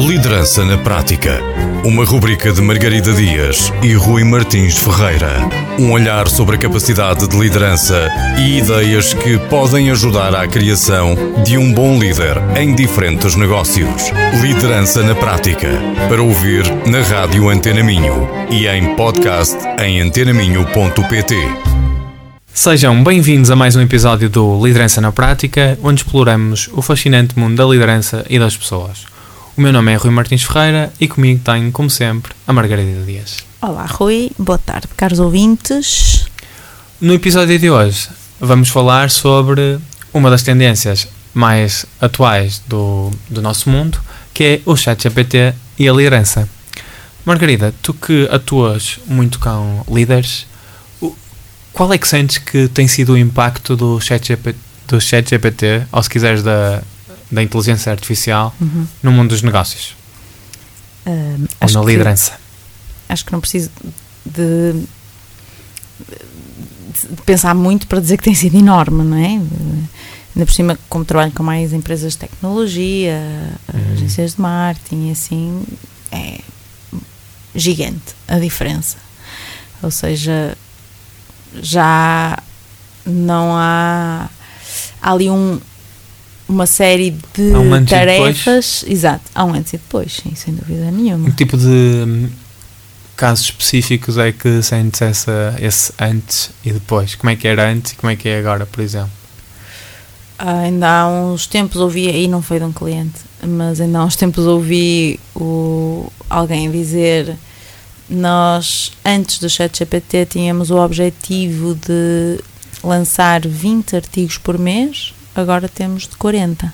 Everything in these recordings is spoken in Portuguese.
Liderança na Prática. Uma rubrica de Margarida Dias e Rui Martins Ferreira. Um olhar sobre a capacidade de liderança e ideias que podem ajudar à criação de um bom líder em diferentes negócios. Liderança na Prática. Para ouvir na Rádio Antena Minho e em podcast em antenaminho.pt. Sejam bem-vindos a mais um episódio do Liderança na Prática, onde exploramos o fascinante mundo da liderança e das pessoas. O meu nome é Rui Martins Ferreira e comigo tenho, como sempre, a Margarida Dias. Olá, Rui. Boa tarde, caros ouvintes. No episódio de hoje, vamos falar sobre uma das tendências mais atuais do, do nosso mundo, que é o chat GPT e a liderança. Margarida, tu que atuas muito com líderes, qual é que sentes que tem sido o impacto do chat GPT, do chat GPT ou se quiseres da, da inteligência artificial, Uhum. no mundo dos negócios Ahm, ou na que, liderança? acho que não preciso de, de pensar muito para dizer que tem sido enorme, não é? Ainda por cima, como trabalho com mais empresas de tecnologia, Uhum. agências de marketing e assim, é gigante a diferença. Ou seja, já não há, há ali um, uma série de um tarefas. Exato, há um antes e depois, sim, sem dúvida nenhuma. Que tipo de hum, casos específicos é que sentes essa, esse antes e depois? Como é que era antes e como é que é agora, por exemplo? Ah, ainda há uns tempos ouvi, e não foi de um cliente, mas ainda há uns tempos ouvi o, alguém dizer nós antes do chat GPT tínhamos o objetivo de lançar 20 artigos por mês, agora temos de 40.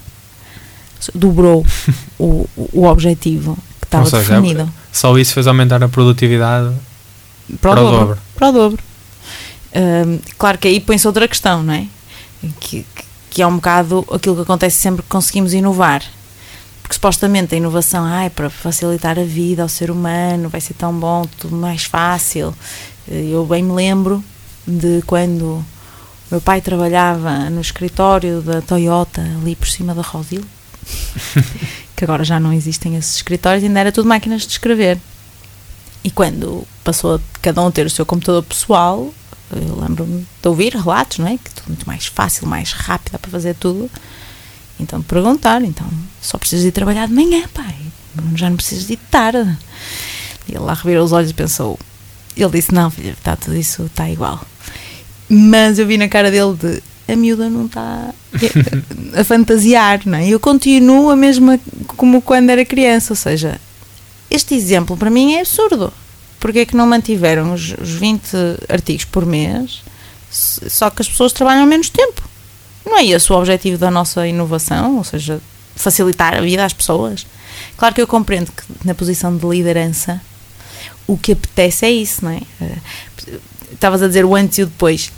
Dobrou o, o, objetivo que estava seja, definido. Só isso fez aumentar a produtividade Para o para o dobro. dobro. para o dobro. Claro que aí põe-se outra questão, não é? Que, que é um bocado aquilo que acontece sempre que conseguimos inovar. Porque supostamente a inovação ah, é para facilitar a vida ao ser humano, vai ser tão bom, tudo mais fácil. Eu bem me lembro de quando meu pai trabalhava no escritório da Toyota, ali por cima da Rosil, que agora já não existem esses escritórios, ainda era tudo máquinas de escrever. E quando passou a cada um ter o seu computador pessoal, eu lembro-me de ouvir relatos, não é? Que é tudo muito mais fácil, mais rápido, para fazer tudo. Então perguntar, então só precisas ir trabalhar de manhã, pai, já não precisas de tarde. E ele lá revirou os olhos e pensou, ele disse, não filha, está tudo isso, está igual. Mas eu vi na cara dele de, a miúda não está a fantasiar, não é? Eu continuo a mesma como quando era criança, ou seja, este exemplo para mim é absurdo. Porque é que não mantiveram os, os 20 artigos por mês, só que as pessoas trabalham menos tempo? Não é esse o objetivo da nossa inovação? Ou seja, facilitar a vida às pessoas? Claro que eu compreendo que na posição de liderança o que apetece é isso, não é? Estavas a dizer o antes e o depois.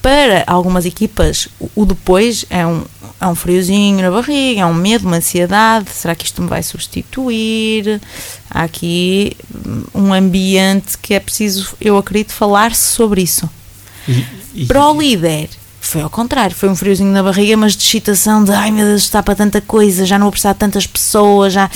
Para algumas equipas, o- depois é um, é um friozinho na barriga, é um medo, uma ansiedade. Será que isto me vai substituir? Há aqui um ambiente que é preciso, eu acredito, falar-se sobre isso. E, e- Para o líder, foi ao contrário, foi um friozinho na barriga, mas de excitação, de ai meu Deus, está para tanta coisa, já não vou precisar de tantas pessoas, já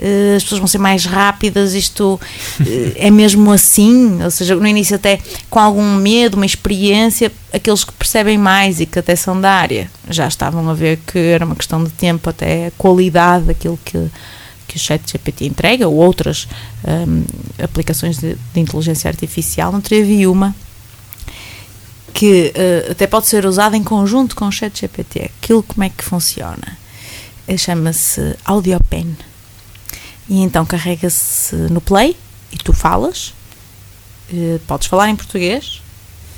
eh, as pessoas vão ser mais rápidas, isto eh, é mesmo assim, ou seja, no início até com algum medo, uma experiência, aqueles que percebem mais e que até são da área, já estavam a ver que era uma questão de tempo, até a qualidade daquilo que que o chat GPT entrega ou outras hum, aplicações de, de inteligência artificial, não havia uma que eh, até pode ser usada em conjunto com o chat GPT. Aquilo como é que funciona? Eh, Chama-se AudioPen. E então carrega-se no play e tu falas. Eh, podes falar em português.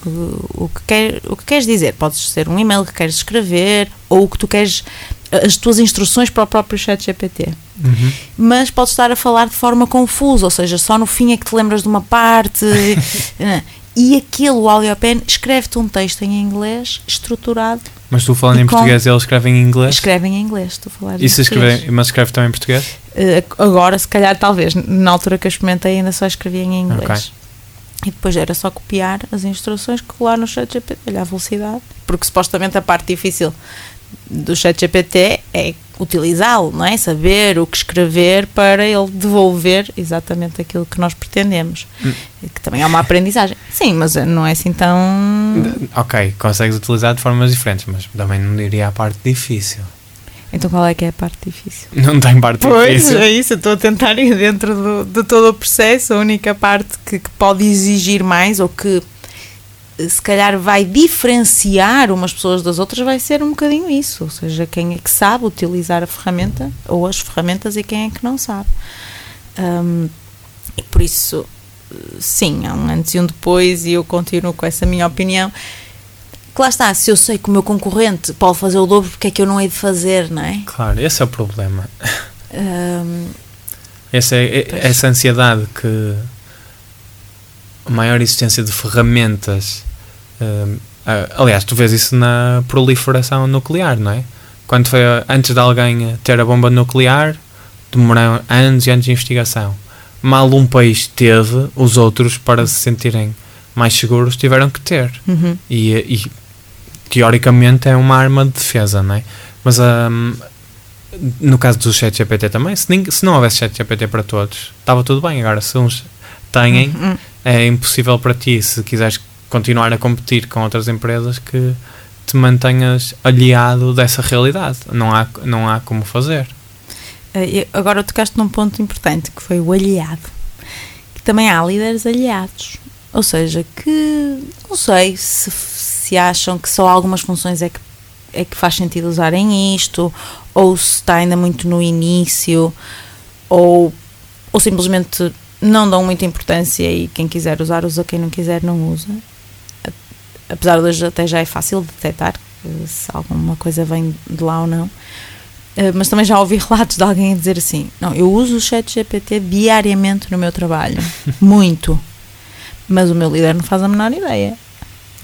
O, o que quer, o que queres dizer? Podes ser um e-mail que queres escrever ou o que tu queres, as tuas instruções para o próprio chat GPT Uhum. mas podes estar a falar de forma confusa, ou seja, só no fim é que te lembras de uma parte. e aquele, o AudioPen, escreve-te um texto em inglês estruturado. Mas tu falando em com- português, ele escreve em inglês? Escreve em inglês, estou a falar em E se português. escreve, mas escreve também em português? Eh, agora, se calhar, talvez, na altura que eu experimentei, ainda só escrevia em inglês. E depois era só copiar as instruções, colar no chat GPT, olhar a velocidade, porque supostamente a parte difícil do chat GPT é utilizá-lo, não é? Saber o que escrever para ele devolver exatamente aquilo que nós pretendemos. Hum. Que também é uma aprendizagem. Sim, mas não é assim tão. Ok, consegues utilizar de formas diferentes, mas também não diria a parte difícil. Então qual é que é a parte difícil? Não tem parte Pois, difícil. é isso, eu estou a tentar ir dentro do, de todo o processo. A única parte que, que pode exigir mais ou que se calhar vai diferenciar umas pessoas das outras vai ser um bocadinho isso. Ou seja, quem é que sabe utilizar a ferramenta ou as ferramentas e quem é que não sabe. Hum, e por isso, sim, há um antes e um depois e eu continuo com essa minha opinião. Que lá está, se eu sei que o meu concorrente pode fazer o dobro, porque é que eu não hei de fazer, não é? Claro, esse é o problema. Hum, Essa, é, Pois. essa ansiedade que maior existência de ferramentas. ah, aliás, tu vês isso na proliferação nuclear, não é? Quando foi antes de alguém ter a bomba nuclear, demoraram anos e anos de investigação. Mal um país teve, os outros, para se sentirem mais seguros, tiveram que ter. uhum. E, e, teoricamente é uma arma de defesa, não é? Mas hum, no caso do chat GPT também, se, nin- se não houvesse chat GPT para todos, estava tudo bem. Agora, se uns têm, Uhum. É impossível para ti, se quiseres continuar a competir com outras empresas, que te mantenhas aliado dessa realidade. Não há, não há como fazer. Eh, Agora tocaste num ponto importante que foi o aliado. Que também há líderes aliados. Ou seja, que não sei se, se acham que só algumas funções é que, é que faz sentido usarem isto, ou se está ainda muito no início, ou, ou simplesmente não dão muita importância e quem quiser usar, usa, quem não quiser, não usa. Apesar de hoje até já é fácil de detectar eh, se alguma coisa vem de lá ou não. Uh, mas também já ouvi relatos de alguém a dizer assim: Não, eu uso o chat GPT diariamente no meu trabalho, muito, mas o meu líder não faz a menor ideia,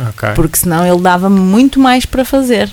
Ok. porque senão ele dava-me muito mais para fazer.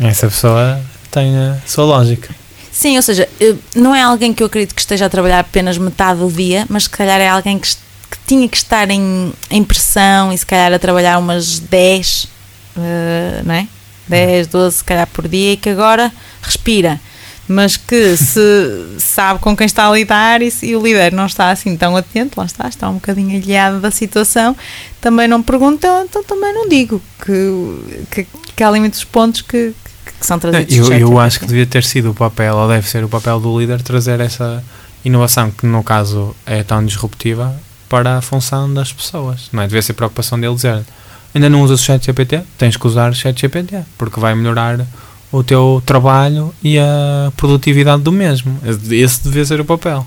Essa pessoa tem a sua lógica. Sim, ou seja, não é alguém que eu acredito que esteja a trabalhar apenas metade do dia, mas se calhar é alguém que, que tinha que estar em, em pressão e se calhar a trabalhar umas 10, uh, não é? 10, 12 se calhar por dia e que agora respira. Mas que se sabe com quem está a lidar e, e o líder não está assim tão atento, lá está, está um bocadinho aliado da situação, também não pergunta, então também não digo que, que, que há ali muitos pontos que, que são trazidos Eu, eu acho que devia ter sido o papel, ou deve ser o papel do líder, trazer essa inovação, que no caso é tão disruptiva, para a função das pessoas. Não é? Devia ser preocupação dele dizer: ainda não usas o chat GPT? Tens que usar o chat GPT, porque vai melhorar o teu trabalho e a produtividade do mesmo. Esse devia ser o papel.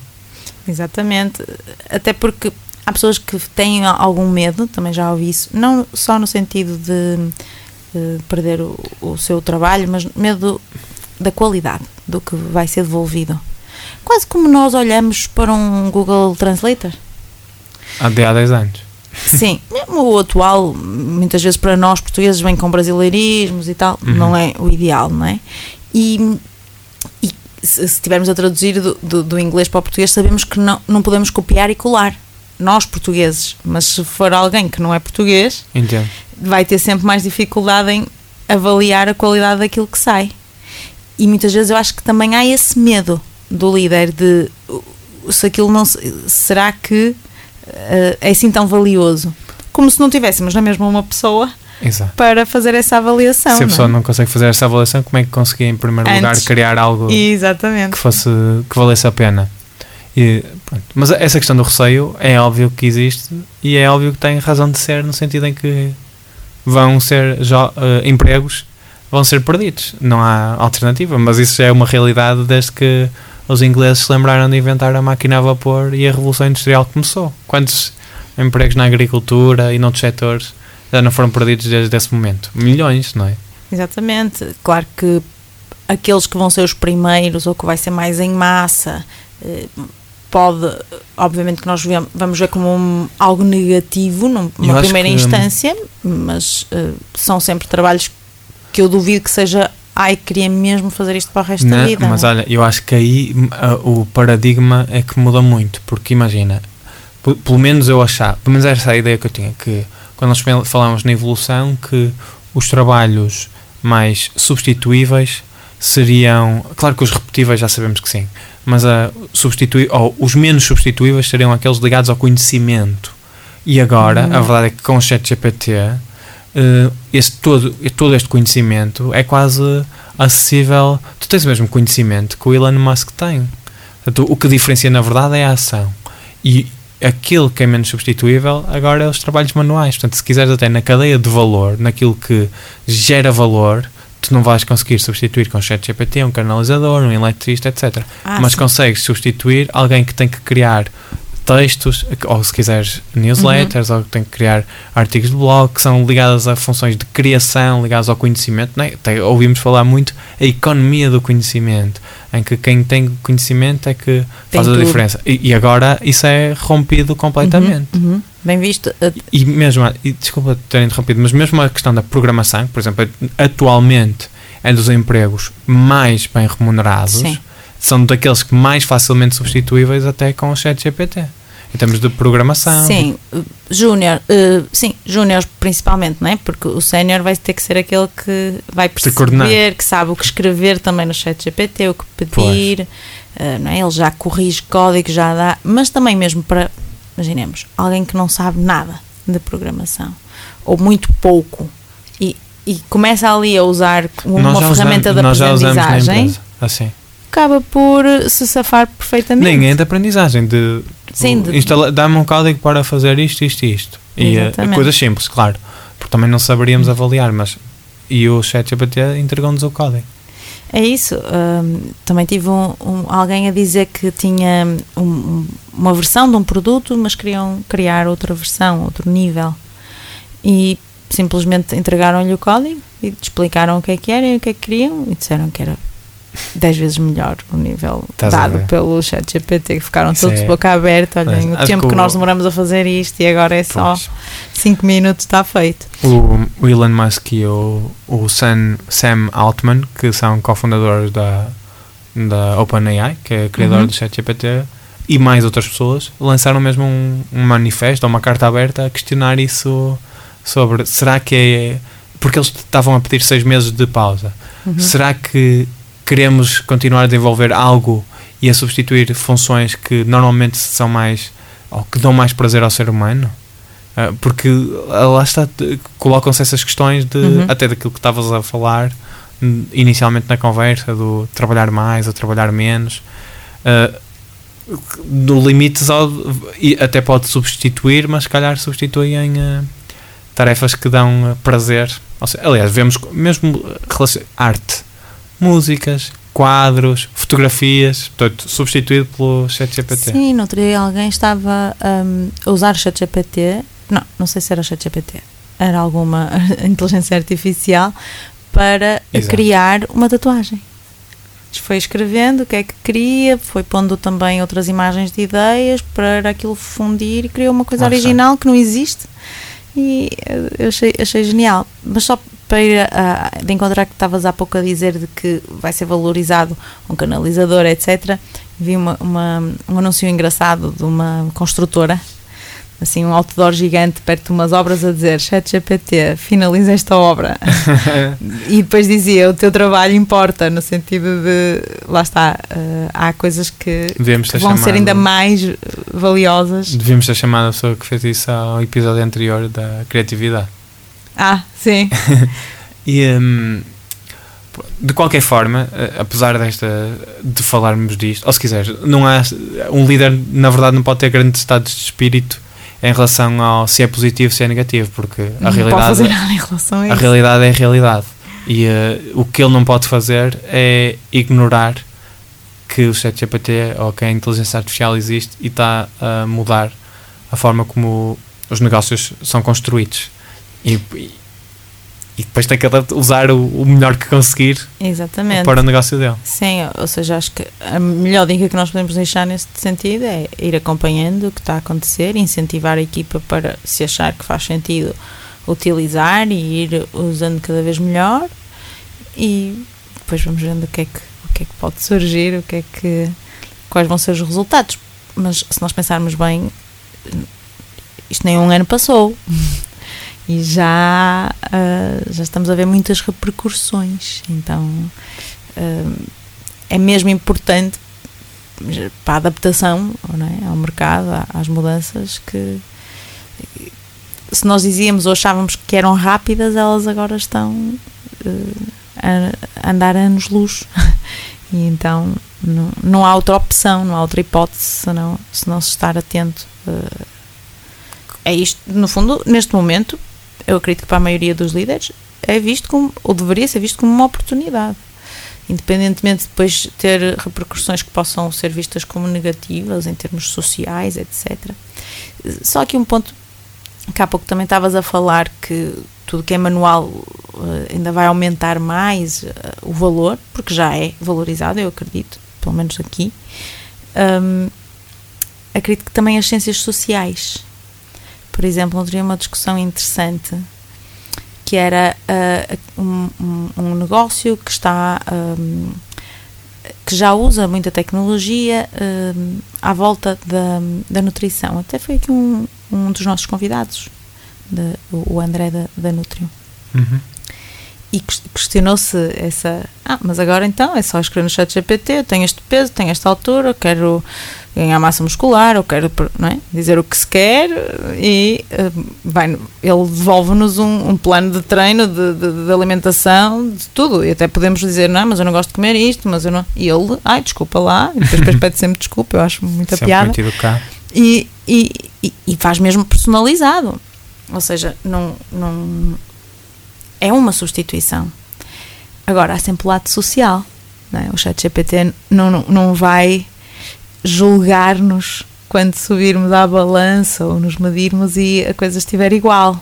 Exatamente. Até porque há pessoas que têm algum medo, também já ouvi isso, não só no sentido de, eh, perder o, o seu trabalho, mas medo da qualidade do que vai ser devolvido. Quase como nós olhamos para um Google Translator. Há de há 10 anos. Sim, mesmo o atual, muitas vezes para nós portugueses vem com brasileirismos e tal, Uhum. não é o ideal, não é? E, e se, se tivermos a traduzir do, do, do inglês para o português, sabemos que não, não podemos copiar e colar. Nós portugueses, mas se for alguém que não é português, Entendo. vai ter sempre mais dificuldade em avaliar a qualidade daquilo que sai. E muitas vezes eu acho que também há esse medo do líder de uh, se aquilo não se- será que uh, é assim tão valioso? Como se não tivéssemos na mesma uma pessoa Exato. para fazer essa avaliação. Se a pessoa não não consegue fazer essa avaliação, como é que conseguia, em primeiro lugar, Antes. criar algo é? Exatamente. que fosse que valesse a pena. E. Mas essa questão do receio é óbvio que existe e é óbvio que tem razão de ser no sentido em que vão ser eh, empregos vão ser perdidos. Não há alternativa, mas isso já é uma realidade desde que os ingleses se lembraram de inventar a máquina a vapor e a revolução industrial começou. Quantos empregos na agricultura e noutros setores já não foram perdidos desde esse momento? Milhões, não é? Exatamente. Claro que aqueles que vão ser os primeiros ou que vai ser mais em massa, eh, pode, obviamente que nós vamos ver como um- algo negativo numa primeira que- instância, mas eh, são sempre trabalhos que eu duvido que seja ai, queria mesmo fazer isto para o resto da Não, vida. mas olha, eu acho que aí hum, a- o paradigma é que muda muito, porque imagina, pelo menos eu achava, pelo menos essa é a ideia que eu tinha, que quando nós fal- falamos na evolução, que os trabalhos mais substituíveis seriam. Claro que os repetíveis já sabemos que sim, mas a substitui, ou os menos substituíveis seriam aqueles ligados ao conhecimento. E agora, Uhum. a verdade é que com o ChatGPT, eh, este todo, todo este conhecimento é quase acessível. Tu tens o mesmo conhecimento que o Elon Musk tem. Portanto, o que diferencia na verdade é a ação. E aquilo que é menos substituível agora é os trabalhos manuais. Portanto, se quiseres até na cadeia de valor, naquilo que gera valor, tu não vais conseguir substituir com ChatGPT um canalizador, um eletricista, etc. Ah, Mas sim. consegues substituir alguém que tem que criar textos, ou se quiseres newsletters, ou que tem que criar artigos de blog que são ligados a funções de criação, ligados ao conhecimento. Né? Até ouvimos falar muito a economia do conhecimento, em que quem tem conhecimento é que Tem faz a tudo. diferença. E, e agora isso é rompido completamente. Uhum, uhum. Bem visto. Uh, E mesmo, a- e desculpa ter interrompido, mas mesmo a questão da programação, por exemplo, atualmente é dos empregos mais bem remunerados, Sim. são daqueles que mais facilmente substituíveis até com o chat GPT. Em termos de programação. Sim, uh, júnior, uh, sim, júniores principalmente, não é? Porque o sénior vai ter que ser aquele que vai perceber, que sabe o que escrever também no chat GPT, o que pedir, uh, não é? Ele já corrige código, já dá, mas também mesmo para, imaginemos, alguém que não sabe nada de programação, ou muito pouco, e, e começa ali a usar uma ferramenta de aprendizagem. Assim. acaba por uh, se safar perfeitamente. Nem é de aprendizagem, de, tipo, Sim, de- dá-me um código para fazer isto, isto e isto. E Exatamente. coisas simples, claro. Porque também não saberíamos avaliar, mas. E o chat GPT entregou-nos o código. É isso. hum, também tive um, um- alguém a dizer que tinha um- um- uma versão de um produto, mas queriam criar outra versão, outro nível. E simplesmente entregaram-lhe o código e explicaram o que é que era e o que é que queriam e disseram que era 10 vezes melhor o nível dado pelo chat GPT, que ficaram Isso todos de é- boca aberta. Olhem, Mas o tempo que nós demoramos a fazer isto e agora é só Pois. 5 minutos, está feito. O, o Elon Musk e o, o Sam, Sam Altman, que são cofundadores da, da OpenAI, que é criador Uhum. do ChatGPT, e mais outras pessoas, lançaram mesmo um, um manifesto ou uma carta aberta a questionar isso sobre será que é. Porque eles estavam a pedir seis meses de pausa. Uhum. Será que queremos continuar a desenvolver algo e a substituir funções que normalmente são mais ou que dão mais prazer ao ser humano? Ah, porque ah, lá está, colocam-se essas questões de Uhum. até daquilo que estavas a falar inicialmente na conversa, do trabalhar mais ou trabalhar menos. Ah, do limite só e até pode substituir, mas se calhar substitui em ah, tarefas que dão ah, prazer. Seja, aliás, vemos mesmo ah, arte, músicas, quadros, fotografias, portanto, substituído pelo ChatGPT. Sim, no outro dia alguém estava hum, a usar o ChatGPT, não, não sei se era o ChatGPT, era alguma inteligência artificial para Exato. criar uma tatuagem. Foi escrevendo o que é que queria, foi pondo também outras imagens de ideias para aquilo fundir e criou uma coisa original que não existe e eh, eu achei, achei genial. Mas só para ir a, a- de encontrar que estavas há pouco a dizer de que vai ser valorizado um canalizador, etc. Vi uma, uma- um anúncio engraçado de uma construtora, assim, um outdoor gigante perto de umas obras a dizer ChatGPT, finaliza esta obra. e depois dizia, o teu trabalho importa, no sentido de, lá está, eh, há coisas que, que vão ser ainda mais valiosas. Devíamos ter chamado a pessoa que fez isso ao episódio anterior da criatividade. Ah, sim. E hum, de qualquer forma, eh, apesar desta de falarmos disto, ou se quiseres, não há um líder na verdade não pode ter grandes estados de espírito em relação ao se é positivo, se é negativo, porque a não realidade relação a a isso. realidade é a realidade. E eh, o que ele não pode fazer é ignorar que o ChatGPT ou que a inteligência artificial existe e está a mudar a forma como os negócios são construídos. E, e, e depois tem que usar o, o melhor que conseguir Exatamente. para o negócio dele. Sim, ou seja, acho que a melhor dica que nós podemos deixar nesse sentido é ir acompanhando o que está a acontecer, incentivar a equipa para, se achar que faz sentido, utilizar e ir usando cada vez melhor e depois vamos vendo o que é que, o que, é que pode surgir, o que é que, quais vão ser os resultados. Mas se nós pensarmos bem, isto nem um ano passou. E já, uh, já estamos a ver muitas repercussões. Então uh, é mesmo importante para a adaptação é? ao mercado, às mudanças, que se nós dizíamos ou achávamos que eram rápidas, elas agora estão uh, a andar anos-luz. e então não, não há outra opção, não há outra hipótese senão, se não se estar atento. Uh, é isto, no fundo, neste momento, eu acredito que para a maioria dos líderes é visto como, ou deveria ser visto como uma oportunidade. Independentemente de depois ter repercussões que possam ser vistas como negativas em termos sociais, etc. Só aqui um ponto que há pouco também estavas a falar que tudo que é manual eh, ainda vai aumentar mais eh, o valor, porque já é valorizado, eu acredito, pelo menos aqui. Um, acredito que também as ciências sociais por exemplo, não teria uma discussão interessante que era uh, um, um, negócio que está um, que já usa muita tecnologia um, à volta da, da nutrição. Até foi aqui um, um dos nossos convidados, de, o André da, da Nutrio. Uhum. E questionou-se essa. Ah, mas agora então é só escrever no chat GPT, eu tenho este peso, tenho esta altura, quero ganhar massa muscular, ou quero não é? dizer o que se quer e uh, vai, ele devolve-nos um, um, plano de treino, de, de, de, alimentação, de tudo. E até podemos dizer, não, mas eu não gosto de comer isto, mas eu não. E ele, ai, desculpa lá, e depois pede sempre desculpa, eu acho muita sempre piada. Muito e, e, e, e faz mesmo personalizado. Ou seja, não, não é uma substituição. Agora, há sempre o lado social. Não é? O chat GPT não, não, não vai julgar-nos quando subirmos à balança ou nos medirmos e a coisa estiver igual.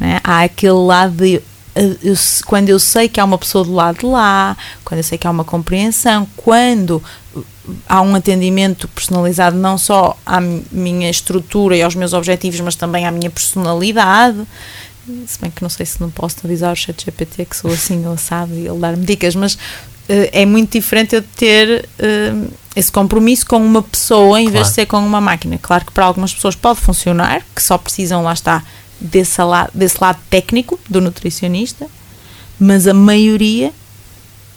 É? Há aquele lado de. Eu, quando eu sei que há uma pessoa do lado de lá, quando eu sei que há uma compreensão, quando há um atendimento personalizado não só à minha estrutura e aos meus objetivos, mas também à minha personalidade. Se bem que não sei se não posso avisar o chat GPT que sou assim ou sabe e ele dar-me dicas, mas uh, é muito diferente eu ter. Uh, esse compromisso com uma pessoa em claro. vez de ser com uma máquina. Claro que para algumas pessoas pode funcionar, que só precisam, lá está, desse lado, desse lado técnico do nutricionista, mas a maioria,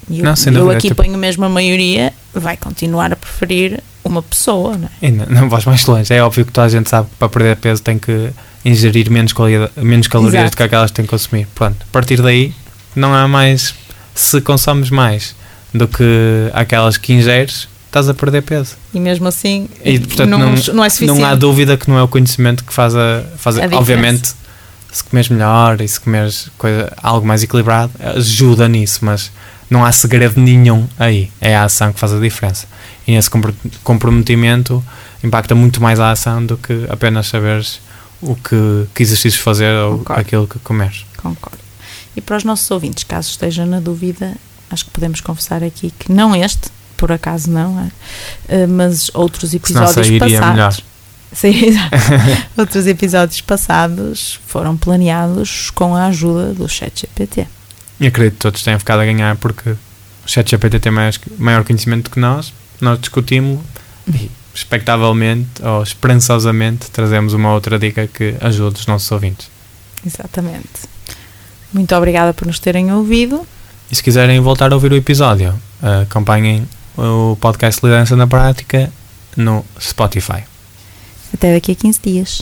e eu, não, eu aqui tipo... ponho mesmo a maioria, vai continuar a preferir uma pessoa. Não, é? não, não vais mais longe. É óbvio que toda a gente sabe que para perder peso tem que ingerir menos, menos calorias Exato. do que aquelas que tem que consumir. Pronto, a partir daí não há mais. Se consomes mais do que aquelas que ingeres, estás a perder peso. E mesmo assim, e, portanto, não, não, não, é suficiente. Não há dúvida que não é o conhecimento que faz a. Faz a, a obviamente, se comeres melhor e se comeres coisa, algo mais equilibrado, ajuda nisso, mas não há segredo nenhum aí. É a ação que faz a diferença. E esse comprometimento impacta muito mais a ação do que apenas saberes o que, que exercícios fazer Concordo. ou aquilo que comeres. Concordo. E para os nossos ouvintes, caso esteja na dúvida, acho que podemos confessar aqui que não este, por acaso não, é? uh, mas outros episódios passados. Sim, outros episódios passados foram planeados com a ajuda do ChatGPT. E acredito que todos tenham ficado a ganhar porque o ChatGPT tem mais, maior conhecimento que nós, nós discutimos e expectavelmente ou esperançosamente trazemos uma outra dica que ajude os nossos ouvintes. Exatamente. Muito obrigada por nos terem ouvido. E se quiserem voltar a ouvir o episódio, acompanhem o podcast Liderança na Prática no Spotify. Até daqui a 15 dias.